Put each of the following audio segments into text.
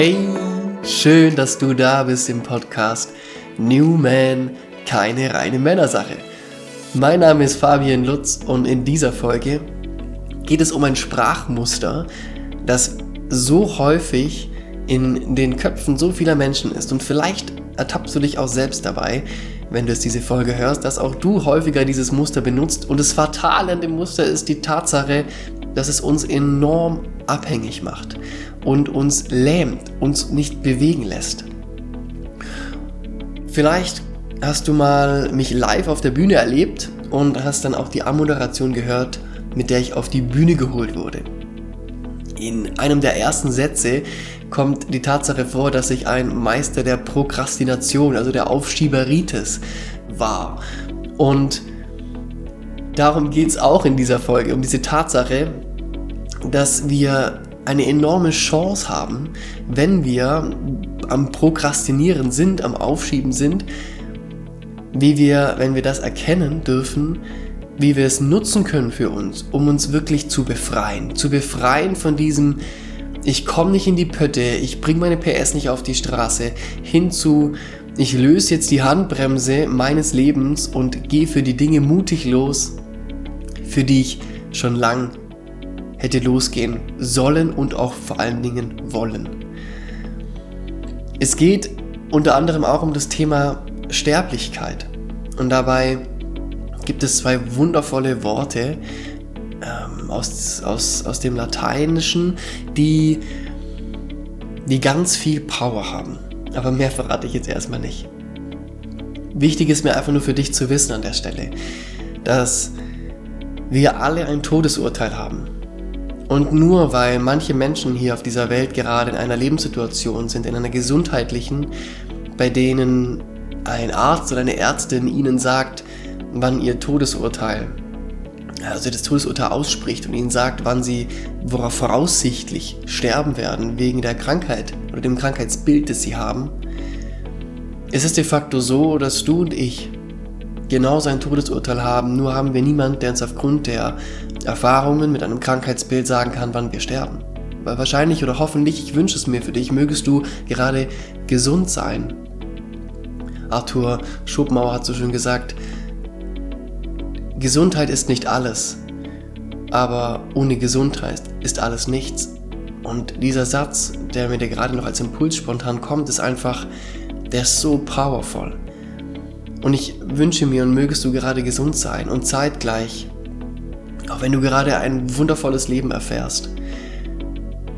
Hey, schön, dass du da bist im Podcast New Man, keine reine Männersache. Mein Name ist Fabian Lutz und in dieser Folge geht es um ein Sprachmuster, das so häufig in den Köpfen so vieler Menschen ist. Und vielleicht ertappst du dich auch selbst dabei, wenn du jetzt diese Folge hörst, dass auch du häufiger dieses Muster benutzt. Und das Fatale an dem Muster ist die Tatsache, dass es uns enorm abhängig macht und uns lähmt, uns nicht bewegen lässt. Vielleicht hast du mal mich live auf der Bühne erlebt und hast dann auch die Ammoderation gehört, mit der ich auf die Bühne geholt wurde. In einem der ersten Sätze kommt die Tatsache vor, dass ich ein Meister der Prokrastination, also der Aufschieberitis war. Und darum geht es auch in dieser Folge, um diese Tatsache, dass wir eine enorme Chance haben, wenn wir am Prokrastinieren sind, am Aufschieben sind, wie wir, wenn wir das erkennen dürfen, wie wir es nutzen können für uns, um uns wirklich zu befreien. Zu befreien von diesem, ich komme nicht in die Pötte, ich bringe meine PS nicht auf die Straße, hinzu, ich löse jetzt die Handbremse meines Lebens und gehe für die Dinge mutig los, für die ich schon lang hätte losgehen sollen und auch vor allen Dingen wollen. Es geht unter anderem auch um das Thema Sterblichkeit. Und dabei gibt es zwei wundervolle Worte ähm, aus, aus, aus dem Lateinischen, die, die ganz viel Power haben. Aber mehr verrate ich jetzt erstmal nicht. Wichtig ist mir einfach nur für dich zu wissen an der Stelle, dass wir alle ein Todesurteil haben. Und nur weil manche Menschen hier auf dieser Welt gerade in einer Lebenssituation sind, in einer gesundheitlichen, bei denen ein Arzt oder eine Ärztin ihnen sagt, wann ihr Todesurteil, also das Todesurteil ausspricht und ihnen sagt, wann sie, worauf voraussichtlich sterben werden wegen der Krankheit oder dem Krankheitsbild, das sie haben, ist es de facto so, dass du und ich genau sein Todesurteil haben, nur haben wir niemanden, der uns aufgrund der Erfahrungen mit einem Krankheitsbild sagen kann, wann wir sterben. Weil wahrscheinlich oder hoffentlich, ich wünsche es mir für dich, mögest du gerade gesund sein. Arthur Schopenhauer hat so schön gesagt, Gesundheit ist nicht alles, aber ohne Gesundheit ist alles nichts. Und dieser Satz, der mir gerade noch als Impuls spontan kommt, ist einfach, der ist so powerful. Und ich wünsche mir und mögest du gerade gesund sein und zeitgleich auch wenn du gerade ein wundervolles Leben erfährst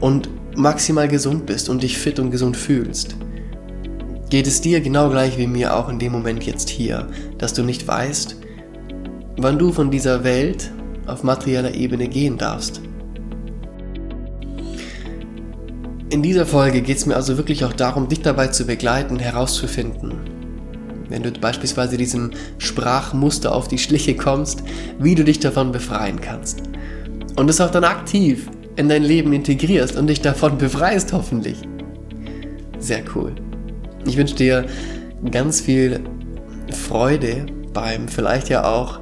und maximal gesund bist und dich fit und gesund fühlst, geht es dir genau gleich wie mir auch in dem Moment jetzt hier, dass du nicht weißt, wann du von dieser Welt auf materieller Ebene gehen darfst. In dieser Folge geht es mir also wirklich auch darum, dich dabei zu begleiten, herauszufinden, wenn du beispielsweise diesem Sprachmuster auf die Schliche kommst, wie du dich davon befreien kannst. Und es auch dann aktiv in dein Leben integrierst und dich davon befreist, hoffentlich. Sehr cool. Ich wünsche dir ganz viel Freude beim vielleicht ja auch,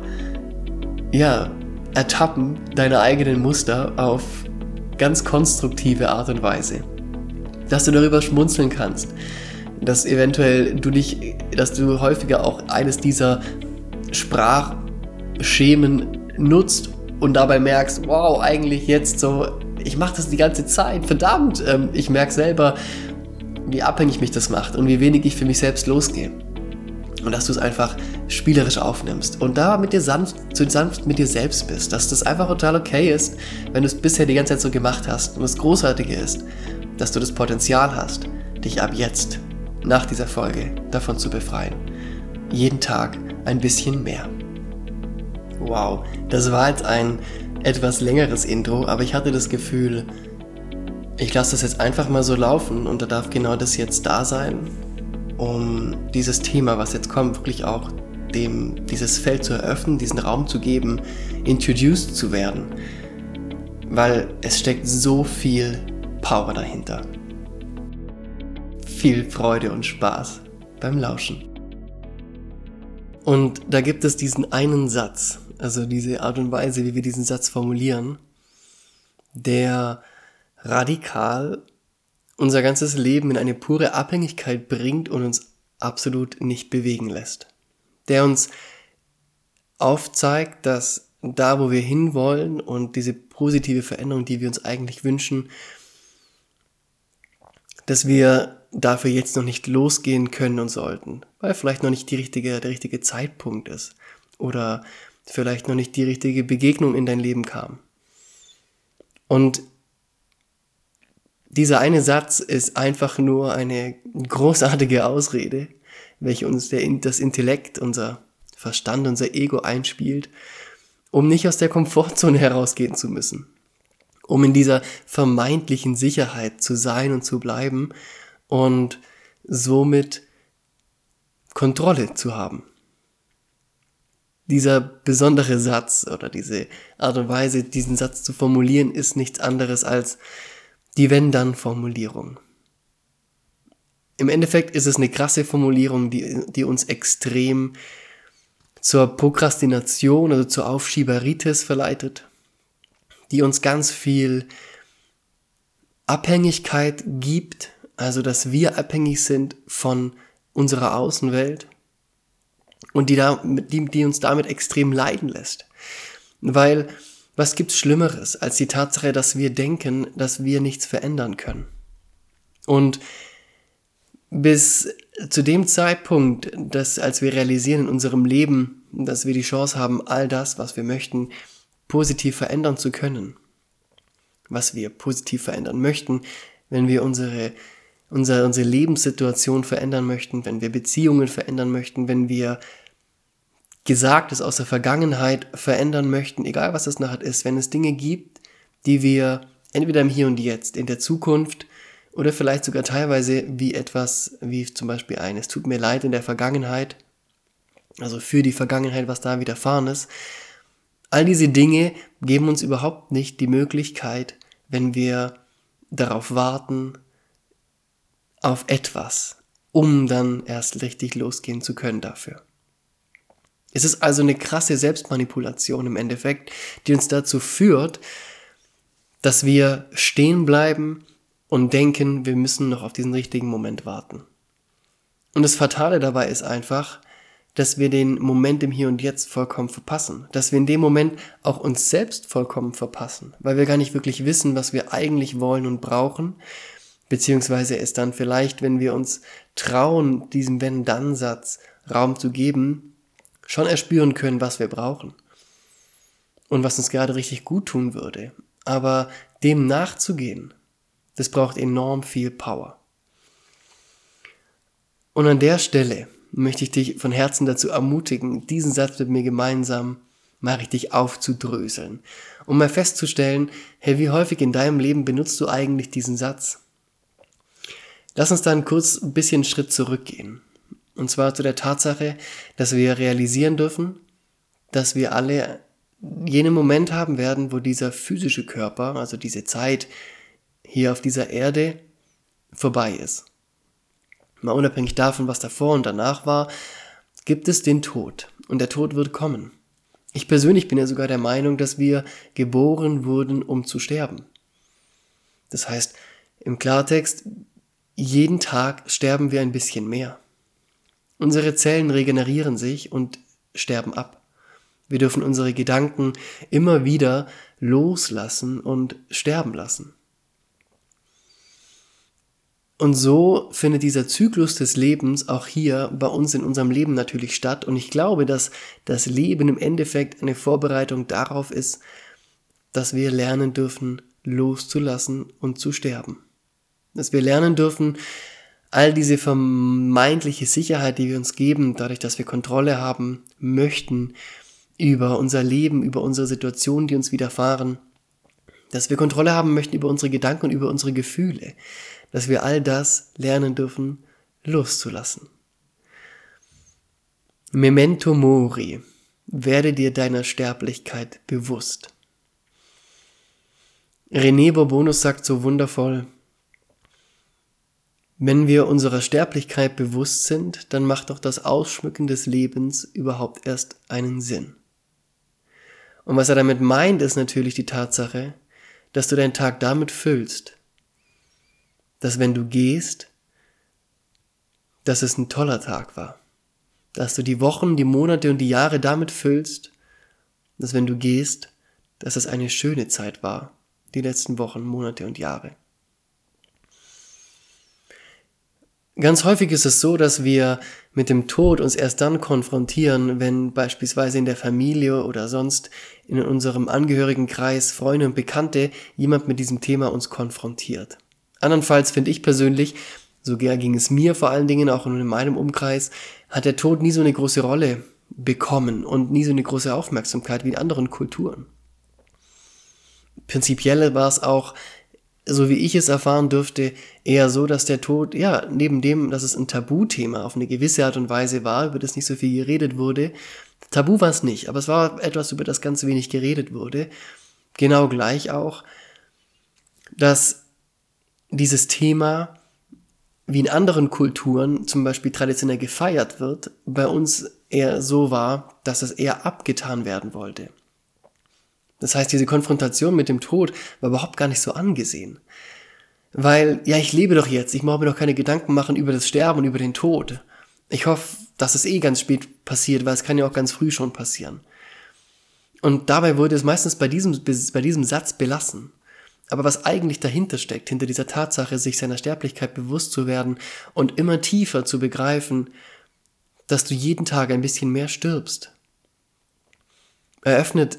ja, Ertappen deiner eigenen Muster auf ganz konstruktive Art und Weise. Dass du darüber schmunzeln kannst, dass eventuell du dich, dass du häufiger auch eines dieser Sprachschemen nutzt und dabei merkst, wow, eigentlich jetzt so, ich mache das die ganze Zeit, verdammt, ähm, ich merke selber, wie abhängig mich das macht und wie wenig ich für mich selbst losgehe. Und dass du es einfach spielerisch aufnimmst und da mit dir sanft, so sanft mit dir selbst bist, dass das einfach total okay ist, wenn du es bisher die ganze Zeit so gemacht hast. Und das Großartige ist, dass du das Potenzial hast, dich ab jetzt nach dieser Folge davon zu befreien. Jeden Tag ein bisschen mehr. Wow, das war jetzt ein etwas längeres Intro, aber ich hatte das Gefühl, ich lasse das jetzt einfach mal so laufen und da darf genau das jetzt da sein, um dieses Thema, was jetzt kommt, wirklich auch dem dieses Feld zu eröffnen, diesen Raum zu geben, introduced zu werden. Weil es steckt so viel Power dahinter viel Freude und Spaß beim Lauschen. Und da gibt es diesen einen Satz, also diese Art und Weise, wie wir diesen Satz formulieren, der radikal unser ganzes Leben in eine pure Abhängigkeit bringt und uns absolut nicht bewegen lässt. Der uns aufzeigt, dass da, wo wir hinwollen und diese positive Veränderung, die wir uns eigentlich wünschen, dass wir dafür jetzt noch nicht losgehen können und sollten, weil vielleicht noch nicht die richtige, der richtige Zeitpunkt ist oder vielleicht noch nicht die richtige Begegnung in dein Leben kam. Und dieser eine Satz ist einfach nur eine großartige Ausrede, welche uns der, das Intellekt, unser Verstand, unser Ego einspielt, um nicht aus der Komfortzone herausgehen zu müssen, um in dieser vermeintlichen Sicherheit zu sein und zu bleiben und somit Kontrolle zu haben. Dieser besondere Satz oder diese Art und Weise, diesen Satz zu formulieren, ist nichts anderes als die Wenn-Dann-Formulierung. Im Endeffekt ist es eine krasse Formulierung, die, die uns extrem zur Prokrastination, also zur Aufschieberitis verleitet, die uns ganz viel Abhängigkeit gibt, also dass wir abhängig sind von unserer Außenwelt und die, da, die, die uns damit extrem leiden lässt. Weil was gibt's Schlimmeres als die Tatsache, dass wir denken, dass wir nichts verändern können? Und bis zu dem Zeitpunkt, dass als wir realisieren in unserem Leben, dass wir die Chance haben, all das, was wir möchten, positiv verändern zu können, was wir positiv verändern möchten, wenn wir unsere, unsere, unsere Lebenssituation verändern möchten, wenn wir Beziehungen verändern möchten, wenn wir Gesagtes aus der Vergangenheit verändern möchten, egal was das nachher ist, wenn es Dinge gibt, die wir entweder im Hier und Jetzt, in der Zukunft oder vielleicht sogar teilweise wie etwas, wie zum Beispiel ein, es tut mir leid in der Vergangenheit, also für die Vergangenheit, was da widerfahren ist. All diese Dinge geben uns überhaupt nicht die Möglichkeit, wenn wir darauf warten, auf etwas, um dann erst richtig losgehen zu können dafür. Es ist also eine krasse Selbstmanipulation im Endeffekt, die uns dazu führt, dass wir stehen bleiben und denken, wir müssen noch auf diesen richtigen Moment warten. Und das Fatale dabei ist einfach, dass wir den Moment im Hier und Jetzt vollkommen verpassen. Dass wir in dem Moment auch uns selbst vollkommen verpassen, weil wir gar nicht wirklich wissen, was wir eigentlich wollen und brauchen. Beziehungsweise es dann vielleicht, wenn wir uns trauen, diesem Wenn-Dann-Satz Raum zu geben, schon erspüren können, was wir brauchen. Und was uns gerade richtig gut tun würde. Aber dem nachzugehen, das braucht enorm viel Power. Und an der Stelle möchte ich dich von Herzen dazu ermutigen, diesen Satz mit mir gemeinsam mal richtig aufzudröseln, um mal festzustellen, hey, wie häufig in deinem Leben benutzt du eigentlich diesen Satz? Lass uns dann kurz ein bisschen Schritt zurückgehen. Und zwar zu der Tatsache, dass wir realisieren dürfen, dass wir alle jenen Moment haben werden, wo dieser physische Körper, also diese Zeit, hier auf dieser Erde vorbei ist. Mal unabhängig davon, was davor und danach war, gibt es den Tod. Und der Tod wird kommen. Ich persönlich bin ja sogar der Meinung, dass wir geboren wurden, um zu sterben. Das heißt, im Klartext, jeden Tag sterben wir ein bisschen mehr. Unsere Zellen regenerieren sich und sterben ab. Wir dürfen unsere Gedanken immer wieder loslassen und sterben lassen. Und so findet dieser Zyklus des Lebens auch hier bei uns in unserem Leben natürlich statt. Und ich glaube, dass das Leben im Endeffekt eine Vorbereitung darauf ist, dass wir lernen dürfen, loszulassen und zu sterben. Dass wir lernen dürfen, all diese vermeintliche Sicherheit, die wir uns geben, dadurch, dass wir Kontrolle haben möchten über unser Leben, über unsere Situation, die uns widerfahren, dass wir Kontrolle haben möchten über unsere Gedanken und über unsere Gefühle, dass wir all das lernen dürfen, loszulassen. Memento mori, werde dir deiner Sterblichkeit bewusst. René Bourbonus sagt so wundervoll, wenn wir unserer Sterblichkeit bewusst sind, dann macht doch das Ausschmücken des Lebens überhaupt erst einen Sinn. Und was er damit meint, ist natürlich die Tatsache, dass du deinen Tag damit füllst, dass wenn du gehst, dass es ein toller Tag war. Dass du die Wochen, die Monate und die Jahre damit füllst, dass wenn du gehst, dass es eine schöne Zeit war, die letzten Wochen, Monate und Jahre. Ganz häufig ist es so, dass wir mit dem Tod uns erst dann konfrontieren, wenn beispielsweise in der Familie oder sonst in unserem Angehörigenkreis, Freunde und Bekannte jemand mit diesem Thema uns konfrontiert. Andernfalls finde ich persönlich, so ging es mir vor allen Dingen auch in meinem Umkreis, hat der Tod nie so eine große Rolle bekommen und nie so eine große Aufmerksamkeit wie in anderen Kulturen. Prinzipiell war es auch so wie ich es erfahren dürfte, eher so, dass der Tod, ja, neben dem, dass es ein Tabuthema auf eine gewisse Art und Weise war, über das nicht so viel geredet wurde, Tabu war es nicht, aber es war etwas, über das ganz wenig geredet wurde, genau gleich auch, dass dieses Thema wie in anderen Kulturen zum Beispiel traditionell gefeiert wird, bei uns eher so war, dass es eher abgetan werden wollte. Das heißt, diese Konfrontation mit dem Tod war überhaupt gar nicht so angesehen. Weil, ja, ich lebe doch jetzt, ich mache mir doch keine Gedanken machen über das Sterben und über den Tod. Ich hoffe, dass es eh ganz spät passiert, weil es kann ja auch ganz früh schon passieren. Und dabei wurde es meistens bei diesem, bei diesem Satz belassen. Aber was eigentlich dahinter steckt, hinter dieser Tatsache, sich seiner Sterblichkeit bewusst zu werden und immer tiefer zu begreifen, dass du jeden Tag ein bisschen mehr stirbst, eröffnet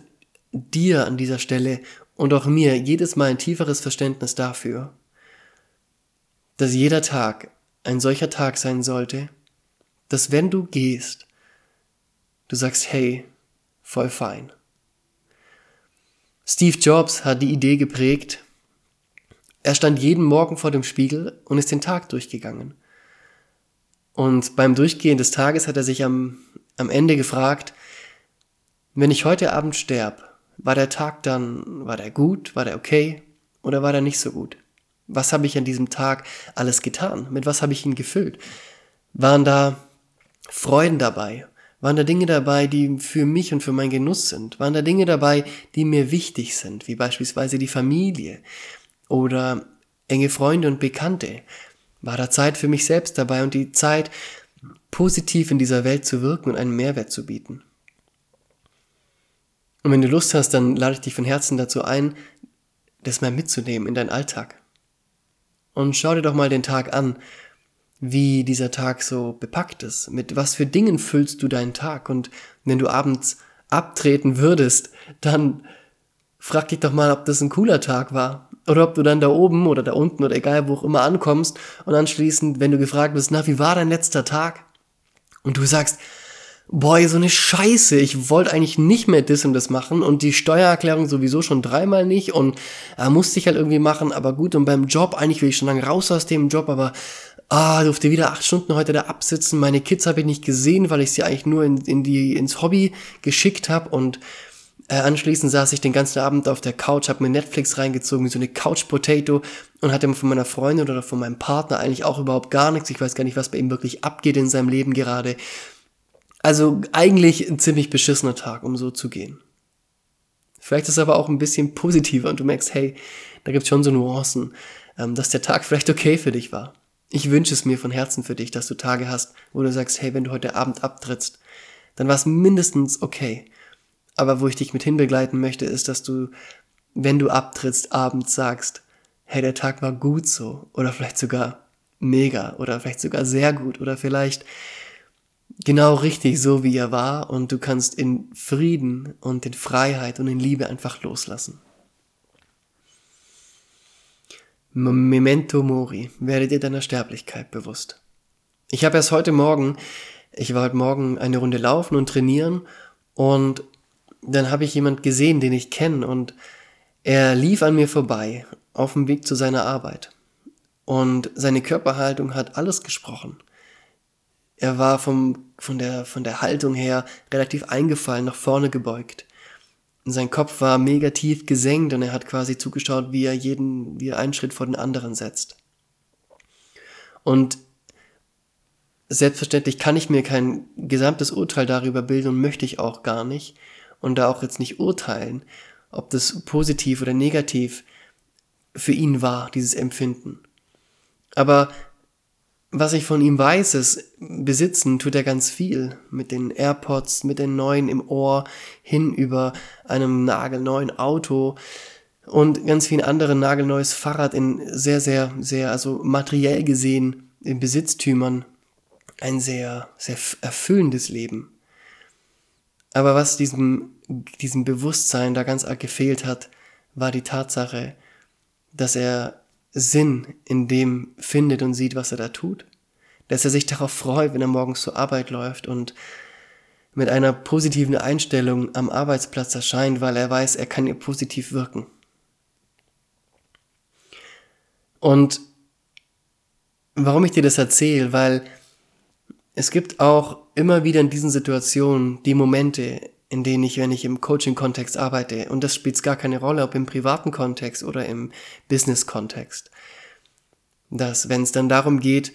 dir an dieser Stelle und auch mir jedes Mal ein tieferes Verständnis dafür, dass jeder Tag ein solcher Tag sein sollte, dass wenn du gehst, du sagst, hey, voll fein. Steve Jobs hat die Idee geprägt, er stand jeden Morgen vor dem Spiegel und ist den Tag durchgegangen. Und beim Durchgehen des Tages hat er sich am, am Ende gefragt, wenn ich heute Abend sterb, war der Tag dann, war der gut, war der okay oder war der nicht so gut? Was habe ich an diesem Tag alles getan? Mit was habe ich ihn gefüllt? Waren da Freuden dabei? Waren da Dinge dabei, die für mich und für meinen Genuss sind? Waren da Dinge dabei, die mir wichtig sind, wie beispielsweise die Familie oder enge Freunde und Bekannte? War da Zeit für mich selbst dabei und die Zeit, positiv in dieser Welt zu wirken und einen Mehrwert zu bieten? Und wenn du Lust hast, dann lade ich dich von Herzen dazu ein, das mal mitzunehmen in deinen Alltag. Und schau dir doch mal den Tag an, wie dieser Tag so bepackt ist. Mit was für Dingen füllst du deinen Tag? Und wenn du abends abtreten würdest, dann frag dich doch mal, ob das ein cooler Tag war. Oder ob du dann da oben oder da unten oder egal wo auch immer ankommst und anschließend, wenn du gefragt bist, na, wie war dein letzter Tag? Und du sagst, boah, so eine Scheiße, ich wollte eigentlich nicht mehr das und das machen und die Steuererklärung sowieso schon dreimal nicht und äh, musste ich halt irgendwie machen, aber gut, und beim Job, eigentlich will ich schon lange raus aus dem Job, aber ah, durfte wieder acht Stunden heute da absitzen, meine Kids habe ich nicht gesehen, weil ich sie eigentlich nur in, in die, ins Hobby geschickt habe und äh, anschließend saß ich den ganzen Abend auf der Couch, habe mir Netflix reingezogen, wie so eine Couch Potato und hatte von meiner Freundin oder von meinem Partner eigentlich auch überhaupt gar nichts. Ich weiß gar nicht, was bei ihm wirklich abgeht in seinem Leben gerade. Also eigentlich ein ziemlich beschissener Tag, um so zu gehen. Vielleicht ist es aber auch ein bisschen positiver und du merkst, hey, da gibt es schon so Nuancen, ähm, dass der Tag vielleicht okay für dich war. Ich wünsche es mir von Herzen für dich, dass du Tage hast, wo du sagst, hey, wenn du heute Abend abtrittst, dann war es mindestens okay. Aber wo ich dich mit hinbegleiten möchte, ist, dass du, wenn du abtrittst, abends sagst, hey, der Tag war gut so. Oder vielleicht sogar mega. Oder vielleicht sogar sehr gut. Oder vielleicht genau richtig so, wie er war und du kannst in Frieden und in Freiheit und in Liebe einfach loslassen. Memento Mori, werde dir deiner Sterblichkeit bewusst. Ich habe erst heute Morgen, ich war heute Morgen eine Runde laufen und trainieren und dann habe ich jemand gesehen, den ich kenne und er lief an mir vorbei auf dem Weg zu seiner Arbeit. Und seine Körperhaltung hat alles gesprochen. Er war vom, von, der, von der Haltung her relativ eingefallen, nach vorne gebeugt. Und sein Kopf war mega tief gesenkt und er hat quasi zugeschaut, wie er jeden, wie er einen Schritt vor den anderen setzt. Und selbstverständlich kann ich mir kein gesamtes Urteil darüber bilden und möchte ich auch gar nicht. Und da auch jetzt nicht urteilen, ob das positiv oder negativ für ihn war, dieses Empfinden. Aber was ich von ihm weiß, ist, besitzen tut er ganz viel. Mit den AirPods, mit den neuen im Ohr, hin über einem nagelneuen Auto und ganz vielen anderen nagelneues Fahrrad in sehr, sehr, sehr, also materiell gesehen in Besitztümern. Ein sehr, sehr erfüllendes Leben. Aber was diesem, diesem Bewusstsein da ganz arg gefehlt hat, war die Tatsache, dass er Sinn in dem findet und sieht, was er da tut. Dass er sich darauf freut, wenn er morgens zur Arbeit läuft und mit einer positiven Einstellung am Arbeitsplatz erscheint, weil er weiß, er kann ihr positiv wirken. Und warum ich dir das erzähle, weil es gibt auch immer wieder in diesen Situationen die Momente, in denen ich, wenn ich im Coaching-Kontext arbeite, und das spielt gar keine Rolle, ob im privaten Kontext oder im Business-Kontext, dass wenn es dann darum geht,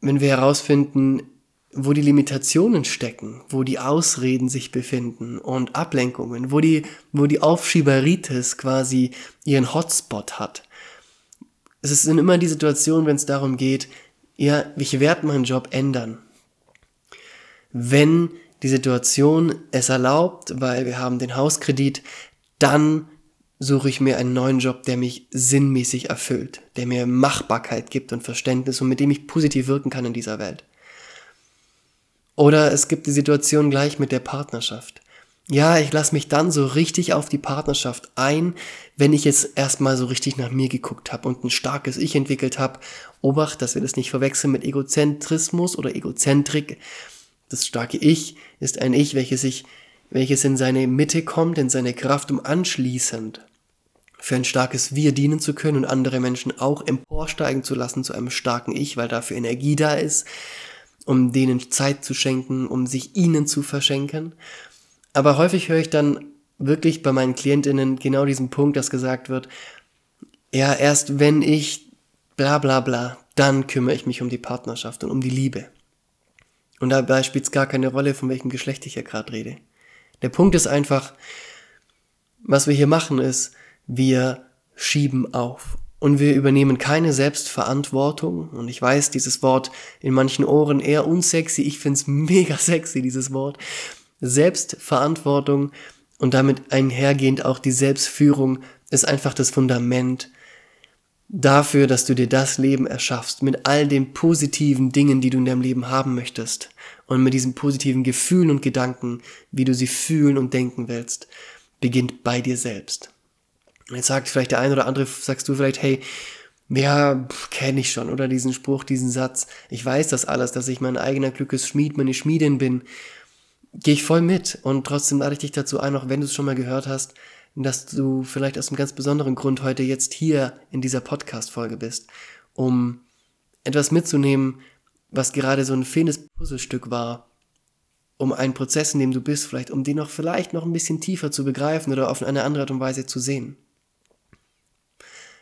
wenn wir herausfinden, wo die Limitationen stecken, wo die Ausreden sich befinden und Ablenkungen, wo die, wo die Aufschieberitis quasi ihren Hotspot hat. Es sind immer die Situationen, wenn es darum geht, ja, ich werde meinen Job ändern. Wenn die Situation es erlaubt, weil wir haben den Hauskredit, dann suche ich mir einen neuen Job, der mich sinnmäßig erfüllt, der mir Machbarkeit gibt und Verständnis und mit dem ich positiv wirken kann in dieser Welt. Oder es gibt die Situation gleich mit der Partnerschaft. Ja, ich lasse mich dann so richtig auf die Partnerschaft ein, wenn ich jetzt erstmal so richtig nach mir geguckt habe und ein starkes Ich entwickelt habe. Obacht, dass wir das nicht verwechseln mit Egozentrismus oder Egozentrik. Das starke Ich ist ein Ich, welches sich, welches in seine Mitte kommt, in seine Kraft, um anschließend für ein starkes Wir dienen zu können und andere Menschen auch emporsteigen zu lassen zu einem starken Ich, weil dafür Energie da ist, um denen Zeit zu schenken, um sich ihnen zu verschenken. Aber häufig höre ich dann wirklich bei meinen Klientinnen genau diesen Punkt, dass gesagt wird, ja, erst wenn ich bla bla bla, dann kümmere ich mich um die Partnerschaft und um die Liebe. Und dabei spielt es gar keine Rolle, von welchem Geschlecht ich hier gerade rede. Der Punkt ist einfach, was wir hier machen ist, wir schieben auf. Und wir übernehmen keine Selbstverantwortung. Und ich weiß, dieses Wort in manchen Ohren eher unsexy. Ich find's mega sexy, dieses Wort. Selbstverantwortung und damit einhergehend auch die Selbstführung ist einfach das Fundament dafür, dass du dir das Leben erschaffst mit all den positiven Dingen, die du in deinem Leben haben möchtest und mit diesen positiven Gefühlen und Gedanken, wie du sie fühlen und denken willst, beginnt bei dir selbst. Jetzt sagt vielleicht der eine oder andere, sagst du vielleicht, hey, ja, kenne ich schon, oder diesen Spruch, diesen Satz. Ich weiß das alles, dass ich mein eigener Glückesschmied, meine Schmiedin bin gehe ich voll mit. Und trotzdem lade ich dich dazu ein, auch wenn du es schon mal gehört hast, dass du vielleicht aus einem ganz besonderen Grund heute jetzt hier in dieser Podcast-Folge bist, um etwas mitzunehmen, was gerade so ein fehlendes Puzzlestück war, um einen Prozess, in dem du bist, vielleicht, um den noch vielleicht noch ein bisschen tiefer zu begreifen oder auf eine andere Art und Weise zu sehen.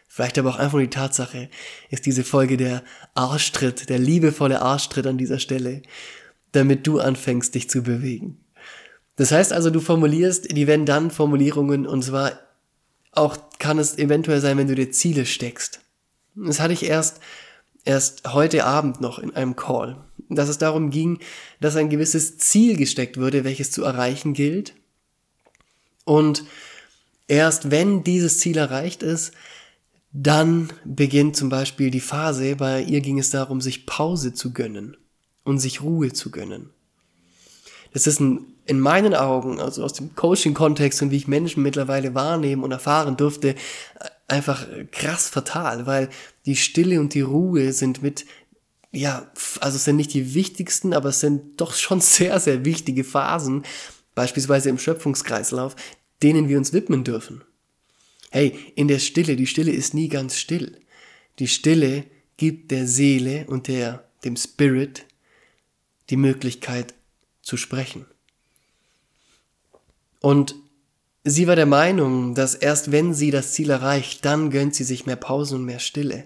Vielleicht aber auch einfach nur die Tatsache, ist diese Folge der Arschtritt, der liebevolle Arschtritt an dieser Stelle, damit du anfängst, dich zu bewegen. Das heißt also, du formulierst die Wenn-Dann-Formulierungen und zwar auch kann es eventuell sein, wenn du dir Ziele steckst. Das hatte ich erst, erst heute Abend noch in einem Call, dass es darum ging, dass ein gewisses Ziel gesteckt würde, welches zu erreichen gilt. Und erst wenn dieses Ziel erreicht ist, dann beginnt zum Beispiel die Phase, bei ihr ging es darum, sich Pause zu gönnen und sich Ruhe zu gönnen. Das ist ein, in meinen Augen, also aus dem Coaching-Kontext und wie ich Menschen mittlerweile wahrnehmen und erfahren durfte, einfach krass fatal, weil die Stille und die Ruhe sind mit, ja, also es sind nicht die wichtigsten, aber es sind doch schon sehr, sehr wichtige Phasen, beispielsweise im Schöpfungskreislauf, denen wir uns widmen dürfen. Hey, in der Stille, die Stille ist nie ganz still. Die Stille gibt der Seele und der, dem Spirit die Möglichkeit zu sprechen. Und sie war der Meinung, dass erst wenn sie das Ziel erreicht, dann gönnt sie sich mehr Pause und mehr Stille.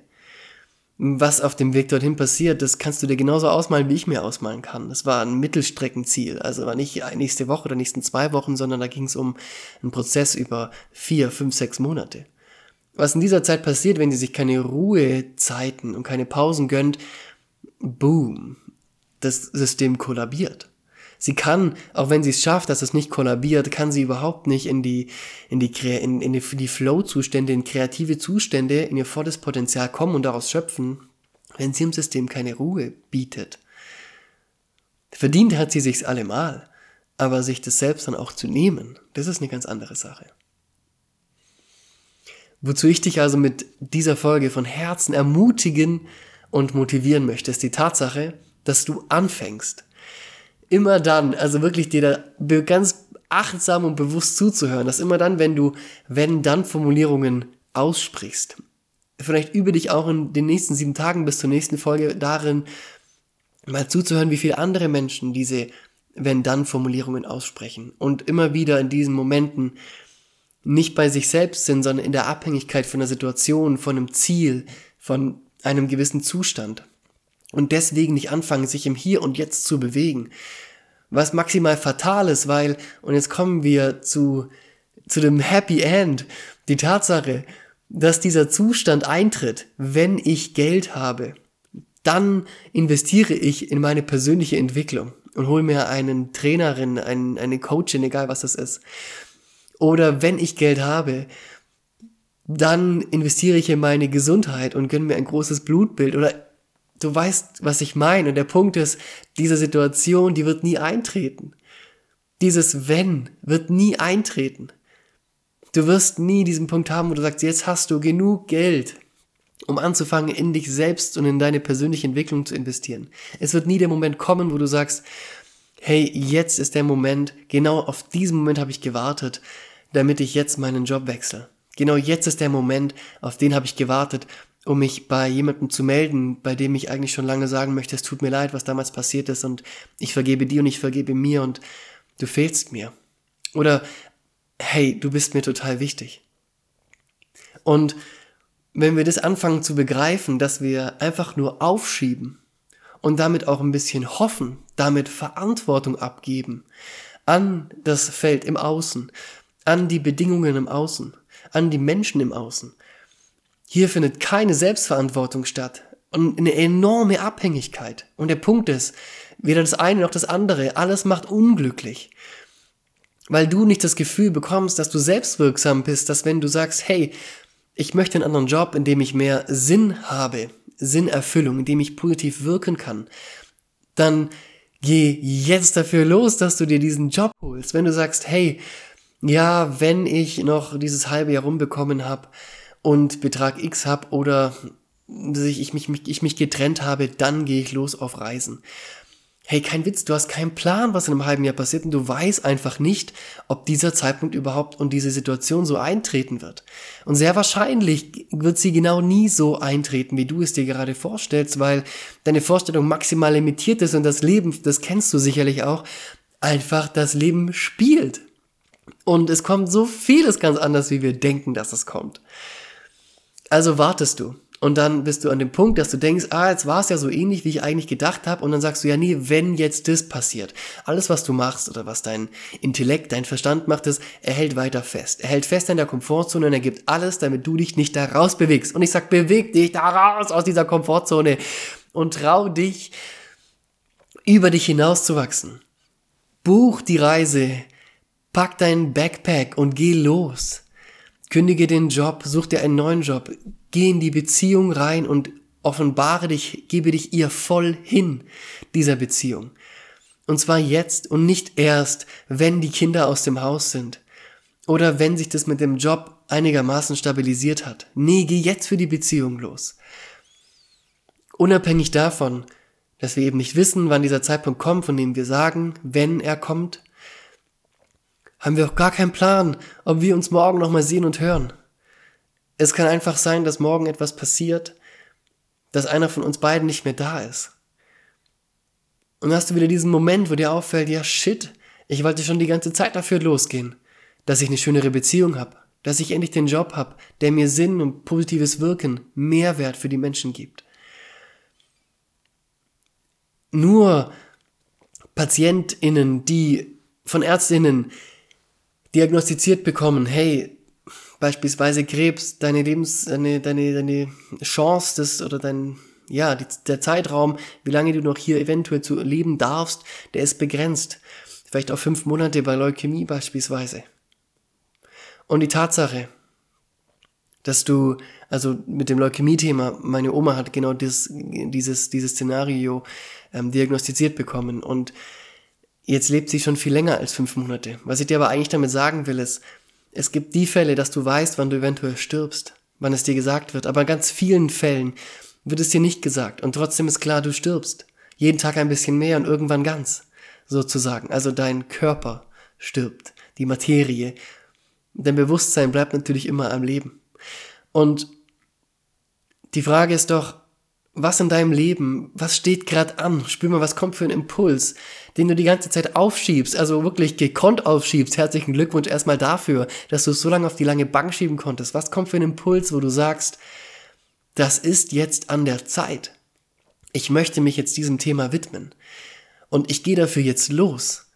Was auf dem Weg dorthin passiert, das kannst du dir genauso ausmalen, wie ich mir ausmalen kann. Das war ein Mittelstreckenziel, also war nicht nächste Woche oder nächsten zwei Wochen, sondern da ging es um einen Prozess über vier, fünf, sechs Monate. was in dieser Zeit passiert, wenn sie sich keine Ruhezeiten und keine Pausen gönnt, boom, das System kollabiert. Sie kann, auch wenn sie es schafft, dass es nicht kollabiert, kann sie überhaupt nicht in die, in die, in, in die, die Flow-Zustände, in kreative Zustände, in ihr volles Potenzial kommen und daraus schöpfen, wenn sie im System keine Ruhe bietet. Verdient hat sie sich's allemal, aber sich das selbst dann auch zu nehmen, das ist eine ganz andere Sache. Wozu ich dich also mit dieser Folge von Herzen ermutigen und motivieren möchte, ist die Tatsache, dass du anfängst. Immer dann, also wirklich dir da ganz achtsam und bewusst zuzuhören, dass immer dann, wenn du wenn dann Formulierungen aussprichst, vielleicht übe dich auch in den nächsten sieben Tagen bis zur nächsten Folge darin, mal zuzuhören, wie viele andere Menschen diese wenn dann Formulierungen aussprechen und immer wieder in diesen Momenten nicht bei sich selbst sind, sondern in der Abhängigkeit von der Situation, von einem Ziel, von einem gewissen Zustand und deswegen nicht anfangen, sich im Hier und Jetzt zu bewegen. Was maximal fatal ist, weil, und jetzt kommen wir zu, zu dem Happy End, die Tatsache, dass dieser Zustand eintritt, wenn ich Geld habe, dann investiere ich in meine persönliche Entwicklung und hole mir einen Trainerin, einen, eine Coachin, egal was das ist. Oder wenn ich Geld habe, dann investiere ich in meine Gesundheit und gönne mir ein großes Blutbild oder Du weißt, was ich meine. Und der Punkt ist, diese Situation, die wird nie eintreten. Dieses Wenn wird nie eintreten. Du wirst nie diesen Punkt haben, wo du sagst, jetzt hast du genug Geld, um anzufangen, in dich selbst und in deine persönliche Entwicklung zu investieren. Es wird nie der Moment kommen, wo du sagst, hey, jetzt ist der Moment, genau auf diesen Moment habe ich gewartet, damit ich jetzt meinen Job wechsle. Genau jetzt ist der Moment, auf den habe ich gewartet, um mich bei jemandem zu melden, bei dem ich eigentlich schon lange sagen möchte, es tut mir leid, was damals passiert ist und ich vergebe dir und ich vergebe mir und du fehlst mir. Oder hey, du bist mir total wichtig. Und wenn wir das anfangen zu begreifen, dass wir einfach nur aufschieben und damit auch ein bisschen hoffen, damit Verantwortung abgeben an das Feld im Außen, an die Bedingungen im Außen, an die Menschen im Außen, hier findet keine Selbstverantwortung statt und eine enorme Abhängigkeit. Und der Punkt ist, weder das eine noch das andere, alles macht unglücklich. Weil du nicht das Gefühl bekommst, dass du selbstwirksam bist, dass wenn du sagst, hey, ich möchte einen anderen Job, in dem ich mehr Sinn habe, Sinnerfüllung, in dem ich positiv wirken kann, dann geh jetzt dafür los, dass du dir diesen Job holst. Wenn du sagst, hey, ja, wenn ich noch dieses halbe Jahr rumbekommen habe, und Betrag X habe oder ich, ich, mich, ich mich getrennt habe, dann gehe ich los auf Reisen. Hey, kein Witz, du hast keinen Plan, was in einem halben Jahr passiert und du weißt einfach nicht, ob dieser Zeitpunkt überhaupt und diese Situation so eintreten wird. Und sehr wahrscheinlich wird sie genau nie so eintreten, wie du es dir gerade vorstellst, weil deine Vorstellung maximal limitiert ist und das Leben, das kennst du sicherlich auch, einfach das Leben spielt. Und es kommt so vieles ganz anders, wie wir denken, dass es kommt. Also wartest du. Und dann bist du an dem Punkt, dass du denkst, ah, jetzt war es ja so ähnlich, wie ich eigentlich gedacht habe. Und dann sagst du, ja, nee, wenn jetzt das passiert. Alles, was du machst oder was dein Intellekt, dein Verstand macht, ist, er hält weiter fest. Er hält fest in der Komfortzone und er gibt alles, damit du dich nicht da raus bewegst. Und ich sag, beweg dich da raus aus dieser Komfortzone und trau dich, über dich hinauszuwachsen. Buch die Reise, pack deinen Backpack und geh los. Kündige den Job, such dir einen neuen Job, geh in die Beziehung rein und offenbare dich, gebe dich ihr voll hin, dieser Beziehung. Und zwar jetzt und nicht erst, wenn die Kinder aus dem Haus sind. Oder wenn sich das mit dem Job einigermaßen stabilisiert hat. Nee, geh jetzt für die Beziehung los. Unabhängig davon, dass wir eben nicht wissen, wann dieser Zeitpunkt kommt, von dem wir sagen, wenn er kommt, haben wir auch gar keinen Plan, ob wir uns morgen nochmal sehen und hören. Es kann einfach sein, dass morgen etwas passiert, dass einer von uns beiden nicht mehr da ist. Und hast du wieder diesen Moment, wo dir auffällt, ja shit, ich wollte schon die ganze Zeit dafür losgehen, dass ich eine schönere Beziehung habe, dass ich endlich den Job habe, der mir Sinn und positives Wirken, Mehrwert für die Menschen gibt. Nur PatientInnen, die von Ärztinnen diagnostiziert bekommen, hey, beispielsweise Krebs, deine Lebens, deine, deine, deine Chance des, oder dein, ja, die, der Zeitraum, wie lange du noch hier eventuell zu leben darfst, der ist begrenzt. Vielleicht auch fünf Monate bei Leukämie beispielsweise. Und die Tatsache, dass du, also mit dem Leukämie-Thema, meine Oma hat genau das, dieses, dieses Szenario ähm, diagnostiziert bekommen und jetzt lebt sie schon viel länger als fünf Monate. Was ich dir aber eigentlich damit sagen will, ist, es gibt die Fälle, dass du weißt, wann du eventuell stirbst, wann es dir gesagt wird, aber in ganz vielen Fällen wird es dir nicht gesagt und trotzdem ist klar, du stirbst. Jeden Tag ein bisschen mehr und irgendwann ganz, sozusagen. Also dein Körper stirbt, die Materie. Dein Bewusstsein bleibt natürlich immer am Leben. Und die Frage ist doch, was in deinem Leben, was steht gerade an? Spür mal, was kommt für ein Impuls, den du die ganze Zeit aufschiebst, also wirklich gekonnt aufschiebst. Herzlichen Glückwunsch erstmal dafür, dass du es so lange auf die lange Bank schieben konntest. Was kommt für ein Impuls, wo du sagst, das ist jetzt an der Zeit. Ich möchte mich jetzt diesem Thema widmen. Und ich gehe dafür jetzt los.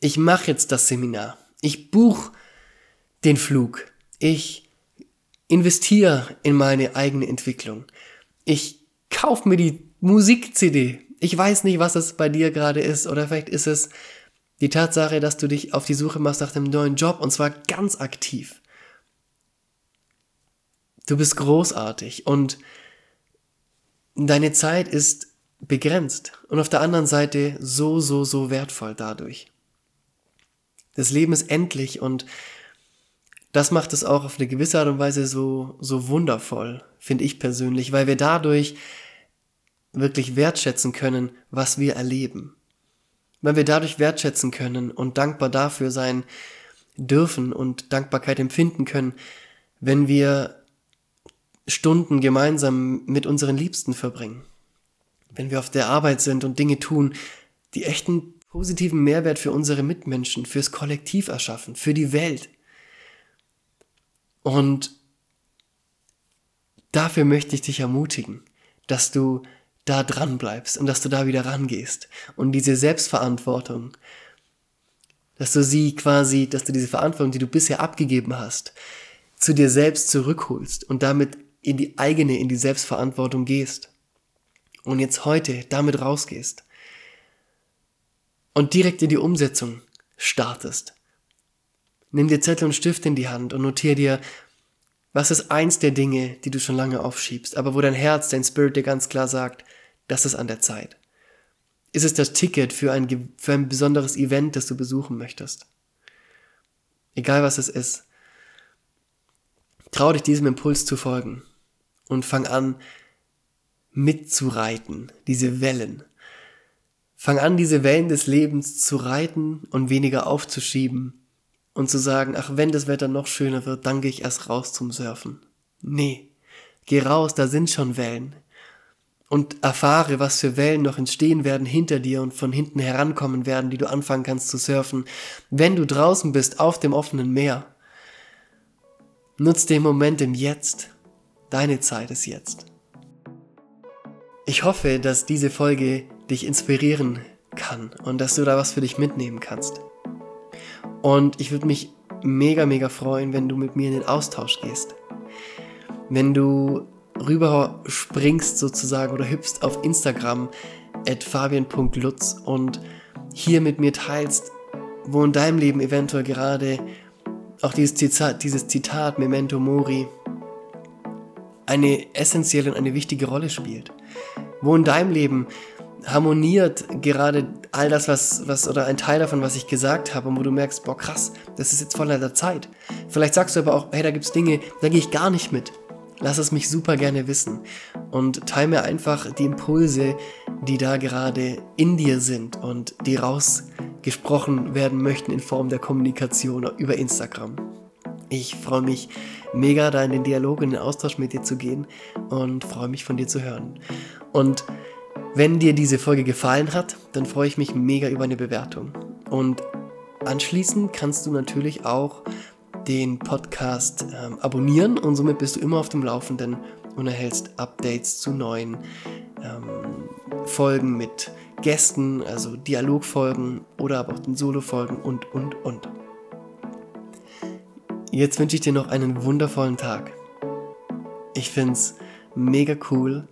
Ich mache jetzt das Seminar. Ich buche den Flug. Ich investiere in meine eigene Entwicklung. Ich kaufe mir die Musik-CD. Ich weiß nicht, was es bei dir gerade ist. Oder vielleicht ist es die Tatsache, dass du dich auf die Suche machst nach einem neuen Job und zwar ganz aktiv. Du bist großartig und deine Zeit ist begrenzt und auf der anderen Seite so, so, so wertvoll dadurch. Das Leben ist endlich und das macht es auch auf eine gewisse Art und Weise so, so wundervoll, finde ich persönlich, weil wir dadurch wirklich wertschätzen können, was wir erleben. Weil wir dadurch wertschätzen können und dankbar dafür sein dürfen und Dankbarkeit empfinden können, wenn wir Stunden gemeinsam mit unseren Liebsten verbringen. Wenn wir auf der Arbeit sind und Dinge tun, die echten positiven Mehrwert für unsere Mitmenschen, fürs Kollektiv erschaffen, für die Welt. Und dafür möchte ich dich ermutigen, dass du da dran bleibst und dass du da wieder rangehst. Und diese Selbstverantwortung, dass du sie quasi, dass du diese Verantwortung, die du bisher abgegeben hast, zu dir selbst zurückholst und damit in die eigene, in die Selbstverantwortung gehst. Und jetzt heute damit rausgehst. Und direkt in die Umsetzung startest. Nimm dir Zettel und Stift in die Hand und notier dir, was ist eins der Dinge, die du schon lange aufschiebst, aber wo dein Herz, dein Spirit dir ganz klar sagt, das ist an der Zeit? Ist es das Ticket für ein, für ein besonderes Event, das du besuchen möchtest? Egal was es ist. Trau dich diesem Impuls zu folgen und fang an mitzureiten, diese Wellen. Fang an, diese Wellen des Lebens zu reiten und weniger aufzuschieben und zu sagen, ach, wenn das Wetter noch schöner wird, dann gehe ich erst raus zum Surfen. Nee, geh raus, da sind schon Wellen. Und erfahre, was für Wellen noch entstehen werden hinter dir und von hinten herankommen werden, die du anfangen kannst zu surfen, wenn du draußen bist auf dem offenen Meer. Nutz den Moment im Jetzt. Deine Zeit ist jetzt. Ich hoffe, dass diese Folge dich inspirieren kann und dass du da was für dich mitnehmen kannst. Und ich würde mich mega, mega freuen, wenn du mit mir in den Austausch gehst. Wenn du rüber springst sozusagen oder hüpfst auf Instagram at fabian.lutz und hier mit mir teilst, wo in deinem Leben eventuell gerade auch dieses Zitat, dieses Zitat Memento Mori eine essentielle und eine wichtige Rolle spielt. Wo in deinem Leben harmoniert gerade all das, was, was, oder ein Teil davon, was ich gesagt habe, wo du merkst, boah, krass, das ist jetzt voller der Zeit. Vielleicht sagst du aber auch, hey, da gibt's Dinge, da gehe ich gar nicht mit. Lass es mich super gerne wissen. Und teile mir einfach die Impulse, die da gerade in dir sind und die rausgesprochen werden möchten in Form der Kommunikation über Instagram. Ich freue mich mega, da in den Dialog, in den Austausch mit dir zu gehen und freue mich von dir zu hören. Und wenn dir diese Folge gefallen hat, dann freue ich mich mega über eine Bewertung. Und anschließend kannst du natürlich auch den Podcast ähm, abonnieren und somit bist du immer auf dem Laufenden und erhältst Updates zu neuen ähm, Folgen mit Gästen, also Dialogfolgen oder aber auch den Solo-Folgen und, und, und. jetzt wünsche ich dir noch einen wundervollen Tag. Ich finde es mega cool,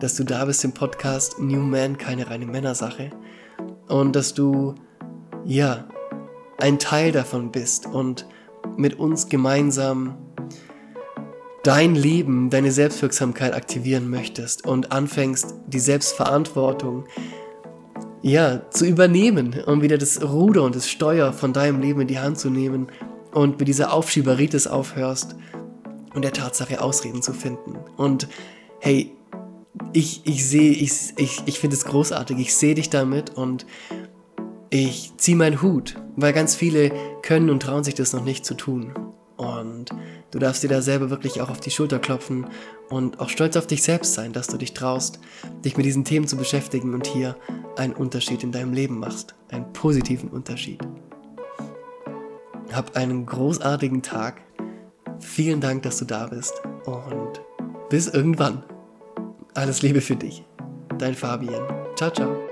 dass du da bist im Podcast New Man, keine reine Männersache. Und dass du, ja, ein Teil davon bist und mit uns gemeinsam dein Leben, deine Selbstwirksamkeit aktivieren möchtest und anfängst, die Selbstverantwortung ja, zu übernehmen und wieder das Ruder und das Steuer von deinem Leben in die Hand zu nehmen und mit dieser Aufschieberitis aufhörst und der Tatsache Ausreden zu finden. Und hey, ich, ich sehe, ich, ich, ich finde es großartig, ich sehe dich damit und ich ziehe meinen Hut, weil ganz viele können und trauen sich das noch nicht zu tun. Und du darfst dir da selber wirklich auch auf die Schulter klopfen und auch stolz auf dich selbst sein, dass du dich traust, dich mit diesen Themen zu beschäftigen und hier einen Unterschied in deinem Leben machst. Einen positiven Unterschied. Hab einen großartigen Tag. Vielen Dank, dass du da bist. Und bis irgendwann. Alles Liebe für dich. Dein Fabian. Ciao, ciao.